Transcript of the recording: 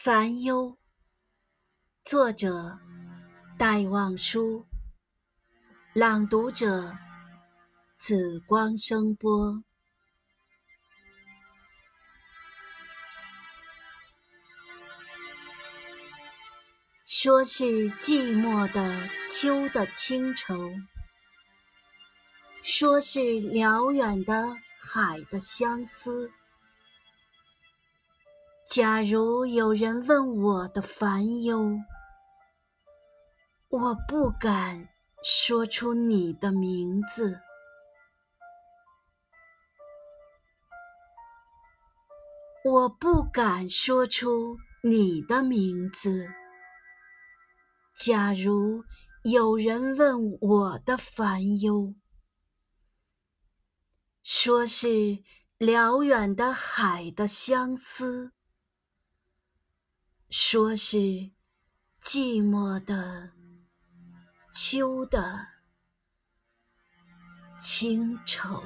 烦忧，作者戴望舒，朗读者紫光声波。说是寂寞的秋的清愁，说是辽远的海的相思。假如有人问我的烦忧，我不敢说出你的名字，我不敢说出你的名字。假如有人问我的烦忧，说是辽远的海的相思。说是寂寞的秋的清愁。